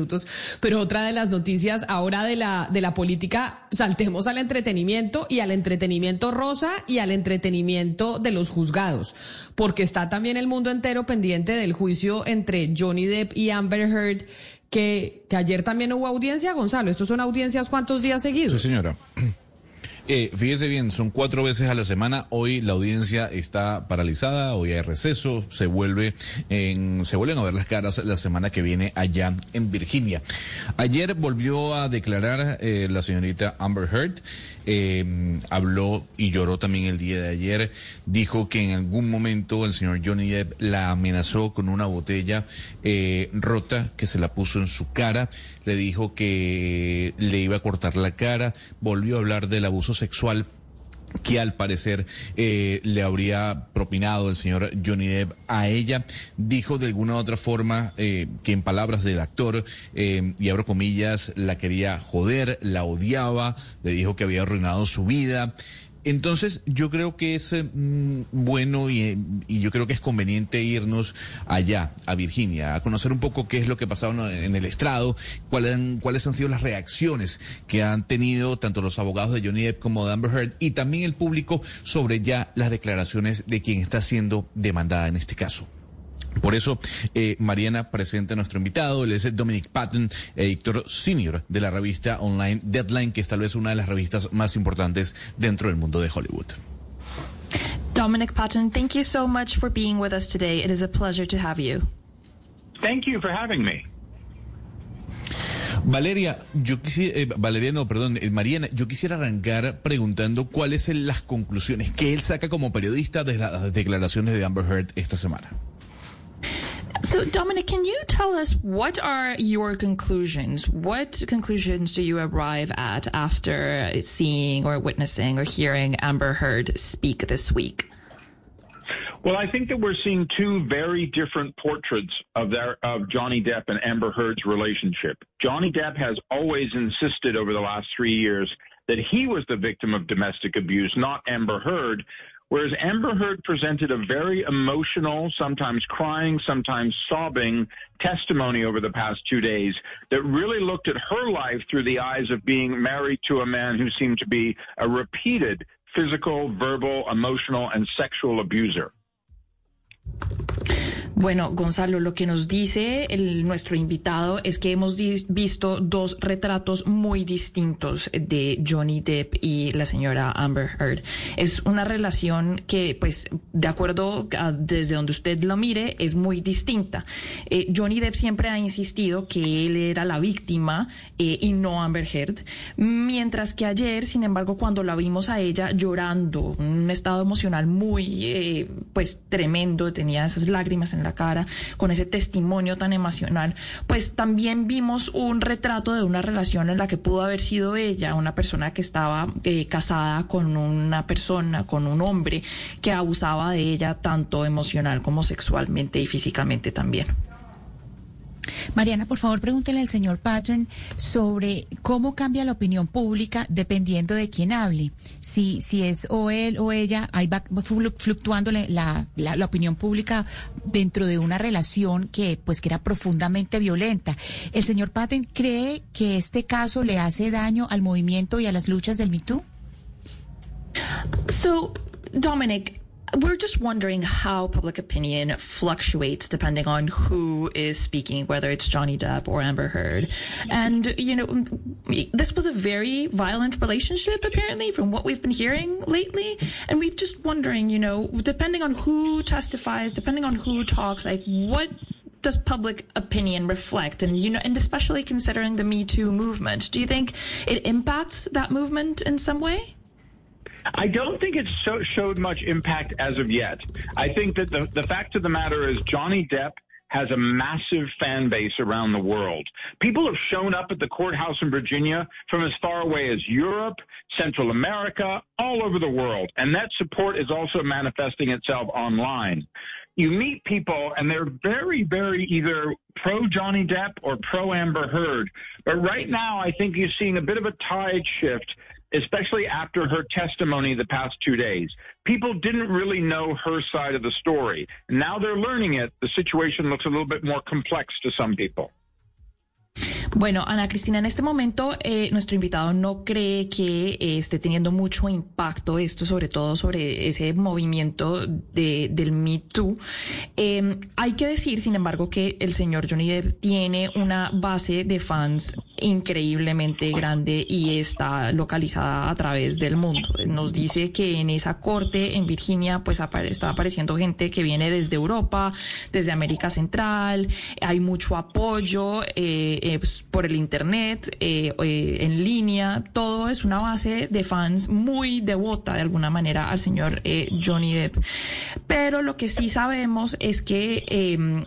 Minutos. Pero otra de las noticias ahora de la, de la política, saltemos al entretenimiento y al entretenimiento rosa y al entretenimiento de los juzgados, porque está también el mundo entero pendiente del juicio entre Johnny Depp y Amber Heard, que, que ayer también hubo audiencia, Gonzalo. ¿Estos son audiencias cuántos días seguidos? Sí, señora. Eh, fíjese bien, son cuatro veces a la semana. Hoy la audiencia está paralizada, hoy hay receso, se vuelve en, se vuelven a ver las caras la semana que viene allá en Virginia. Ayer volvió a declarar eh, la señorita Amber Heard, eh, habló y lloró también el día de ayer. Dijo que en algún momento el señor Johnny Depp la amenazó con una botella eh, rota que se la puso en su cara. Le dijo que le iba a cortar la cara. Volvió a hablar del abuso sexual que al parecer eh, le habría propinado el señor Johnny Depp a ella. Dijo de alguna u otra forma eh, que en palabras del actor, eh, y abro comillas, la quería joder, la odiaba, le dijo que había arruinado su vida. Entonces, yo creo que es eh, mm, bueno y, y yo creo que es conveniente irnos allá, a Virginia, a conocer un poco qué es lo que pasaba en el estrado, cuáles han, cuáles han sido las reacciones que han tenido tanto los abogados de Johnny Depp como de Amber Heard y también el público sobre ya las declaraciones de quien está siendo demandada en este caso. Por eso, eh, Mariana presenta a nuestro invitado, él es Dominic Patton, editor senior de la revista online Deadline, que es tal vez una de las revistas más importantes dentro del mundo de Hollywood. Dominic Patton, thank you so much for being with us today. It is a pleasure to have you. Thank you for having me. Valeria, yo quisiera, eh, Valeria no, perdón, eh, Mariana, yo quisiera arrancar preguntando cuáles son las conclusiones que él saca como periodista de las declaraciones de Amber Heard esta semana. So, Dominic, can you tell us what are your conclusions? What conclusions do you arrive at after seeing or witnessing or hearing Amber Heard speak this week? Well, I think that we're seeing two very different portraits of their of Johnny Depp and Amber Heard's relationship. Johnny Depp has always insisted over the last three years that he was the victim of domestic abuse, not Amber Heard. Whereas Amber Heard presented a very emotional, sometimes crying, sometimes sobbing testimony over the past two days that really looked at her life through the eyes of being married to a man who seemed to be a repeated physical, verbal, emotional, and sexual abuser. Bueno, Gonzalo, lo que nos dice el, nuestro invitado es que hemos visto dos retratos muy distintos de Johnny Depp y la señora Amber Heard. Es una relación que, pues, de acuerdo a desde donde usted lo mire, es muy distinta. Eh, Johnny Depp siempre ha insistido que él era la víctima eh, y no Amber Heard, mientras que ayer, sin embargo, cuando la vimos a ella llorando, un estado emocional muy, eh, pues, tremendo, tenía esas lágrimas en la cara, con ese testimonio tan emocional, pues también vimos un retrato de una relación en la que pudo haber sido ella, una persona que estaba eh, casada con una persona, con un hombre que abusaba de ella tanto emocional como sexualmente y físicamente también. Mariana, por favor, pregúntele al señor Patton sobre cómo cambia la opinión pública dependiendo de quién hable. Si, si es o él o ella, ahí va fluctuando la, la, opinión pública dentro de una relación que, pues, que era profundamente violenta. ¿El señor Patton cree que este caso le hace daño al movimiento y a las luchas del MeToo? So, Dominic, We're just wondering how public opinion fluctuates depending on who is speaking, whether it's Johnny Depp or Amber Heard. And, you know, this was a very violent relationship, apparently, from what we've been hearing lately. And we're just wondering, you know, depending on who testifies, depending on who talks, like, what does public opinion reflect and you know and especially considering the me too movement do you think it impacts that movement in some way I don't think it so, showed much impact as of yet. I think that the, the fact of the matter is Johnny Depp has a massive fan base around the world. People have shown up at the courthouse in Virginia from as far away as Europe, Central America, all over the world. And that support is also manifesting itself online. You meet people and they're very, very either pro Johnny Depp or pro Amber Heard. But right now, I think you're seeing a bit of a tide shift especially after her testimony the past two days. People didn't really know her side of the story. Now they're learning it. The situation looks a little bit more complex to some people. Bueno, Ana Cristina, en este momento eh, nuestro invitado no cree que eh, esté teniendo mucho impacto esto, sobre todo sobre ese movimiento de, del Me Too. Eh, hay que decir, sin embargo, que el señor Johnny Depp tiene una base de fans increíblemente grande y está localizada a través del mundo. Nos dice que en esa corte en Virginia, pues está apareciendo gente que viene desde Europa, desde América Central, hay mucho apoyo. Eh, por el Internet, eh, eh, en línea, todo es una base de fans muy devota de alguna manera al señor Johnny Depp. Pero lo que sí sabemos es que em,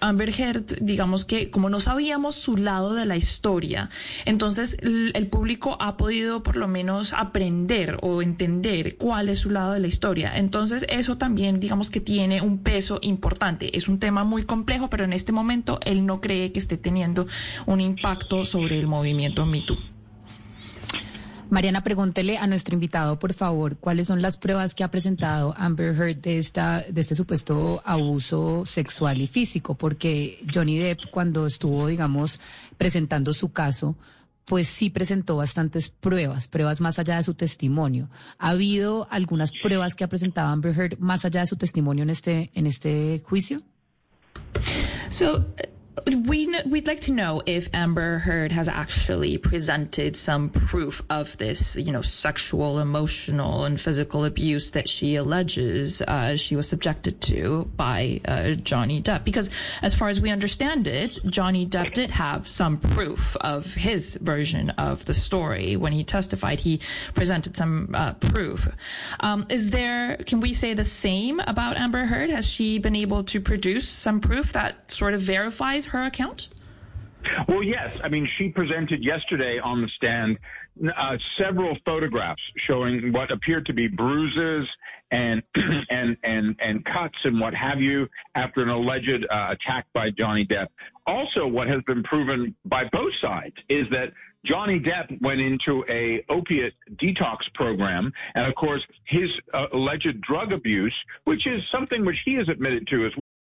Amber Heard, digamos que como no sabíamos su lado de la historia, entonces el, público ha podido por lo menos aprender o entender cuál es su lado de la historia. Entonces eso también digamos que tiene un peso importante. Es un tema muy complejo, pero en este momento él no cree que esté teniendo un impacto sobre el movimiento MeToo. Mariana, pregúntele a nuestro invitado, por favor, cuáles son las pruebas que ha presentado Amber Heard de, esta, de este supuesto abuso sexual y físico, porque Johnny Depp, cuando estuvo, digamos, presentando su caso, pues sí presentó bastantes pruebas, pruebas más allá de su testimonio. ¿Ha habido algunas pruebas que ha presentado Amber Heard más allá de su testimonio en este, en este juicio? We we'd like to know if Amber Heard has actually presented some proof of this, you know, sexual, emotional, and physical abuse that she alleges uh, she was subjected to by uh, Johnny Depp. Because as far as we understand it, Johnny Depp did have some proof of his version of the story when he testified. He presented some uh, proof. Um, is there? Can we say the same about Amber Heard? Has she been able to produce some proof that sort of verifies her account? Well, yes. I mean, she presented yesterday on the stand uh, several photographs showing what appeared to be bruises and and and and cuts and what have you after an alleged uh, attack by Johnny Depp. Also, what has been proven by both sides is that Johnny Depp went into a opiate detox program, and of course, his uh, alleged drug abuse, which is something which he has admitted to as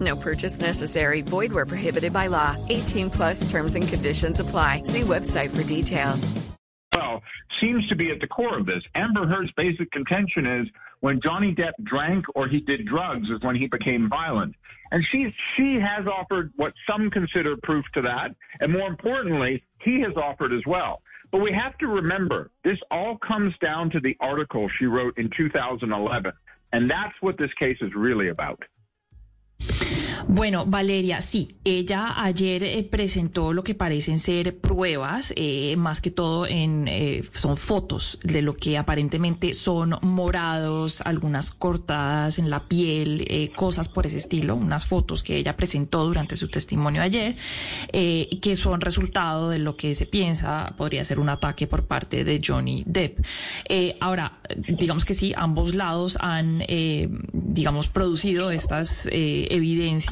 No purchase necessary. Void where prohibited by law. 18 plus terms and conditions apply. See website for details. Well, seems to be at the core of this. Amber Heard's basic contention is when Johnny Depp drank or he did drugs is when he became violent. And she, she has offered what some consider proof to that. And more importantly, he has offered as well. But we have to remember, this all comes down to the article she wrote in 2011. And that's what this case is really about. Bueno, Valeria, sí, ella ayer eh, presentó lo que parecen ser pruebas, eh, más que todo en eh, son fotos de lo que aparentemente son morados, algunas cortadas en la piel, cosas por ese estilo, unas fotos que ella presentó durante su testimonio ayer, que son resultado de lo que se piensa podría ser un ataque por parte de Johnny Depp. ahora, digamos que sí, ambos lados han, digamos, producido estas evidencias,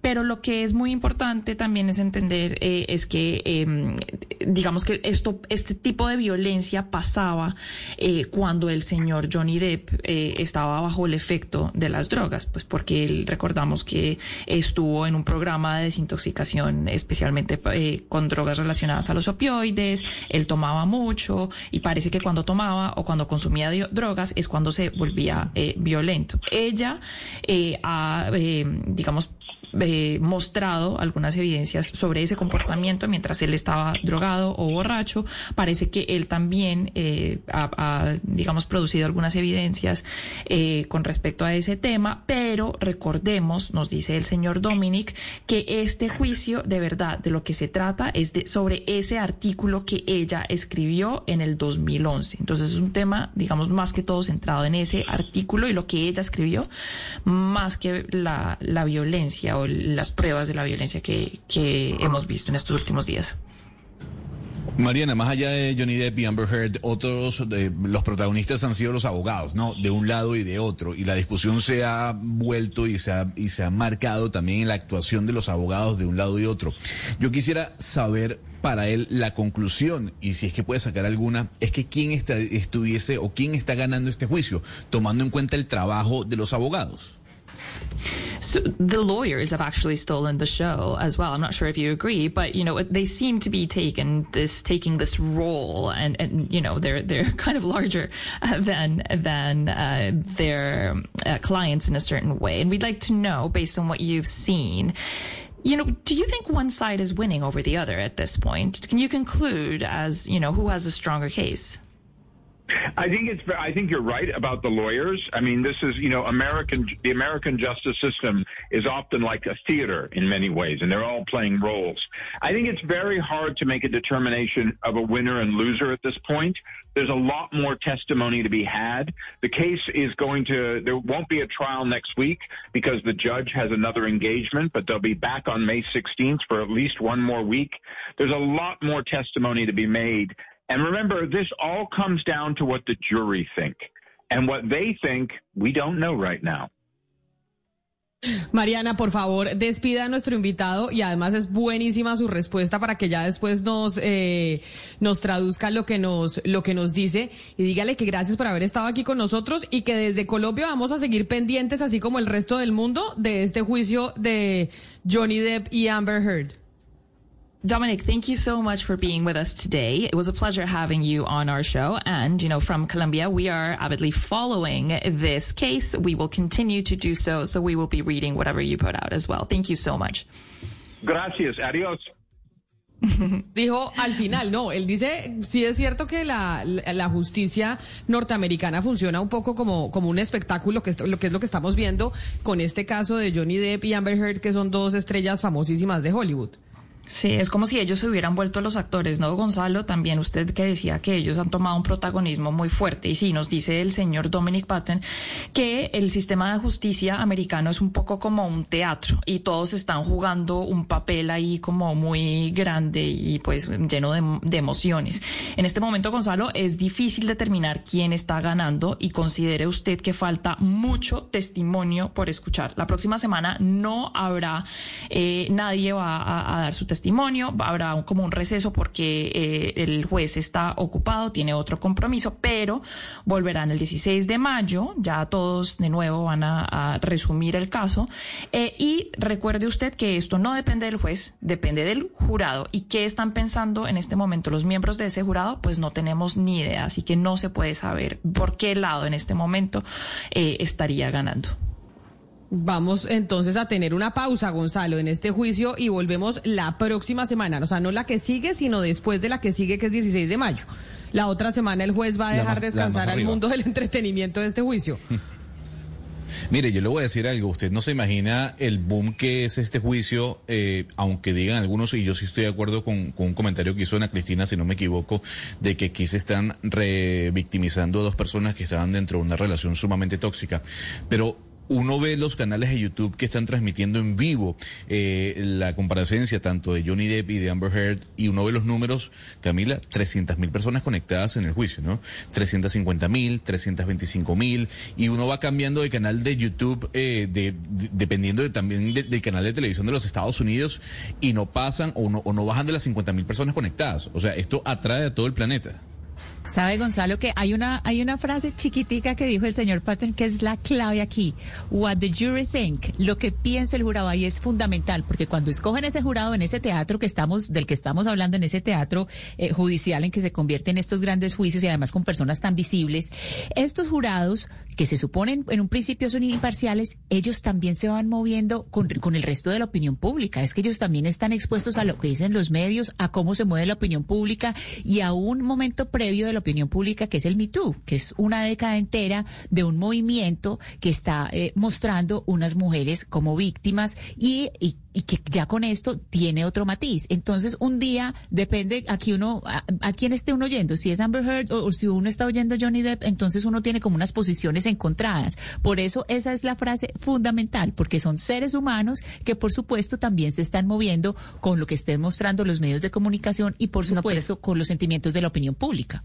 pero lo que es muy importante también es entender eh, es que, em, digamos que esto, este tipo de violencia pasaba eh, cuando el señor Johnny Depp eh, estaba bajo el efecto de las drogas, pues porque él, recordamos que estuvo en un programa de desintoxicación especialmente con drogas relacionadas a los opioides, él tomaba mucho y parece que cuando tomaba o cuando consumía drogas es cuando se volvía violento. Ella ha digamos, most eh, mostrado algunas evidencias sobre ese comportamiento mientras él estaba drogado o borracho. Parece que él también eh, ha, digamos, producido algunas evidencias eh, con respecto a ese tema, pero recordemos, nos dice el señor Dominic, que este juicio de verdad de lo que se trata es de, sobre ese artículo que ella escribió en el 2011. Entonces es un tema, digamos, más que todo centrado en ese artículo y lo que ella escribió, más que la, la violencia las pruebas de la violencia que, que hemos visto en estos últimos días. Mariana, más allá de Johnny Depp y Amber Heard, otros los protagonistas han sido los abogados, ¿no? De un lado y de otro. Y la discusión se ha vuelto y se ha, y se ha marcado también en la actuación de los abogados de un lado y otro. Yo quisiera saber para él la conclusión, y si es que puede sacar alguna, es que quién está, estuviese o quién está ganando este juicio, tomando en cuenta el trabajo de los abogados. So the lawyers have actually stolen the show as well. I'm not sure if you agree, but you know they seem to be taking this taking this role, and, and you know they're they're kind of larger than than uh, their uh, clients in a certain way. And we'd like to know, based on what you've seen, you know, do you think one side is winning over the other at this point? Can you conclude as you know who has a stronger case? I think it's. I think you're right about the lawyers. I mean, this is you know American. The American justice system is often like a theater in many ways, and they're all playing roles. I think it's very hard to make a determination of a winner and loser at this point. There's a lot more testimony to be had. The case is going to. There won't be a trial next week because the judge has another engagement, but they'll be back on May 16th for at least one more week. There's a lot more testimony to be made and remember, this all comes down to what the jury think. And what they think, we don't know right now. Mariana, por favor, despida a nuestro invitado y además es buenísima su respuesta para que ya después nos eh, nos traduzca lo que nos lo que nos dice y dígale que gracias por haber estado aquí con nosotros y que desde Colombia vamos a seguir pendientes así como el resto del mundo de este juicio de Johnny Depp y Amber Heard. Dominic, thank you so much for being with us today. It was a pleasure having you on our show. And, you know, from Colombia, we are avidly following this case. We will continue to do so. So we will be reading whatever you put out as well. Thank you so much. Gracias. Adiós. Dijo al final, no, él dice, sí es cierto que la, la, justicia norteamericana funciona un poco como, como un espectáculo, que es, lo que es lo que estamos viendo con este caso de Johnny Depp y Amber Heard, que son dos estrellas famosísimas de Hollywood. Sí, es como si ellos se hubieran vuelto los actores, ¿no, Gonzalo? También usted que decía que ellos han tomado un protagonismo muy fuerte. Y sí, nos dice el señor Dominic Patton que el sistema de justicia americano es un poco como un teatro y todos están jugando un papel ahí como muy grande y pues lleno de, de emociones. En este momento, Gonzalo, es difícil determinar quién está ganando y considere usted que falta mucho testimonio por escuchar. La próxima semana no habrá, eh, nadie va a, a dar su testimonio testimonio, habrá un, como un receso porque eh, el juez está ocupado, tiene otro compromiso, pero volverán el 16 de mayo, ya todos de nuevo van a, resumir el caso. Eh, y recuerde usted que esto no depende del juez, depende del jurado. ¿Y qué están pensando en este momento los miembros de ese jurado? Pues no tenemos ni idea, así que no se puede saber por qué lado en este momento eh, estaría ganando. Vamos entonces a tener una pausa, Gonzalo, en este juicio y volvemos la próxima semana. O sea, no la que sigue, sino después de la que sigue, que es 16 de mayo. La otra semana el juez va a dejar descansar al mundo del entretenimiento de este juicio. Mire, yo le voy a decir algo. Usted no se imagina el boom que es este juicio, eh, aunque digan algunos, y yo sí estoy de acuerdo con, con, un comentario que hizo Ana Cristina, si no me equivoco, de que aquí se están revictimizando a dos personas que estaban dentro de una relación sumamente tóxica. Pero uno ve los canales de YouTube que están transmitiendo en vivo eh, la comparecencia tanto de Johnny Depp y de Amber Heard y uno ve los números, Camila, 300 mil personas conectadas en el juicio, ¿no? 350 mil, 325 mil y uno va cambiando de canal de YouTube eh, de, dependiendo de, también del canal de televisión de los Estados Unidos y no pasan o no, o no bajan de las 50 mil personas conectadas. O sea, esto atrae a todo el planeta. Sabe Gonzalo que hay una hay una frase chiquitica que dijo el señor Patton que es la clave aquí. What the jury think, lo que piensa el jurado ahí es fundamental porque cuando escogen ese jurado en ese teatro que estamos del que estamos hablando en ese teatro eh, judicial en que se convierten estos grandes juicios y además con personas tan visibles, estos jurados que se suponen en un principio son imparciales, ellos también se van moviendo con, con el resto de la opinión pública. Es que ellos también están expuestos a lo que dicen los medios, a cómo se mueve la opinión pública y a un momento previo de la opinión pública que es el Me Too, que es una década entera de un movimiento que está eh, mostrando unas mujeres como víctimas y, y y que ya con esto tiene otro matiz. Entonces, un día depende aquí uno, a, a quién esté uno oyendo, si es Amber Heard o, o, si uno está oyendo Johnny Depp, entonces uno tiene como unas posiciones encontradas. Por eso esa es la frase fundamental, porque son seres humanos que por supuesto también se están moviendo con lo que estén mostrando los medios de comunicación y por supuesto no, con los sentimientos de la opinión pública.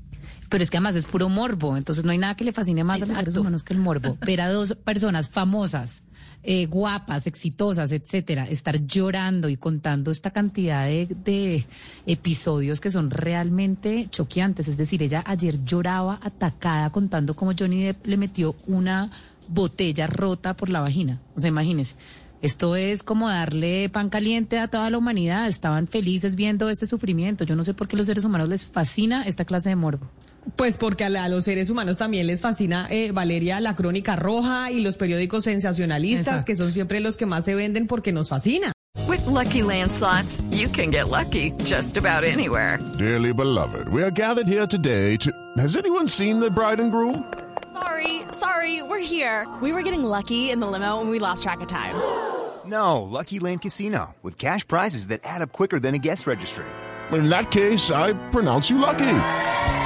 Pero es que además es puro morbo, entonces no hay nada que le fascine más Exacto. a los seres humanos que el morbo. Ver a dos personas famosas eh, guapas, exitosas, etcétera, estar llorando y contando esta cantidad de, de, episodios que son realmente choqueantes. Es decir, ella ayer lloraba atacada contando cómo Johnny Depp le metió una botella rota por la vagina. O sea, imagínense. Esto es como darle pan caliente a toda la humanidad. Estaban felices viendo este sufrimiento. Yo no sé por qué a los seres humanos les fascina esta clase de morbo. Pues porque a, la, a, los seres humanos también les fascina, eh, Valeria, la crónica roja y los periódicos sensacionalistas, Exacto. que son siempre los que más se venden porque nos fascina. With lucky landslots, you can get lucky just about anywhere. Dearly beloved, we are gathered here today to. Has anyone seen the bride and groom? Sorry, sorry, we're here. We were getting lucky in the limo and we lost track of time. No, Lucky Land Casino, with cash prizes that add up quicker than a guest registry. In that case, I pronounce you lucky.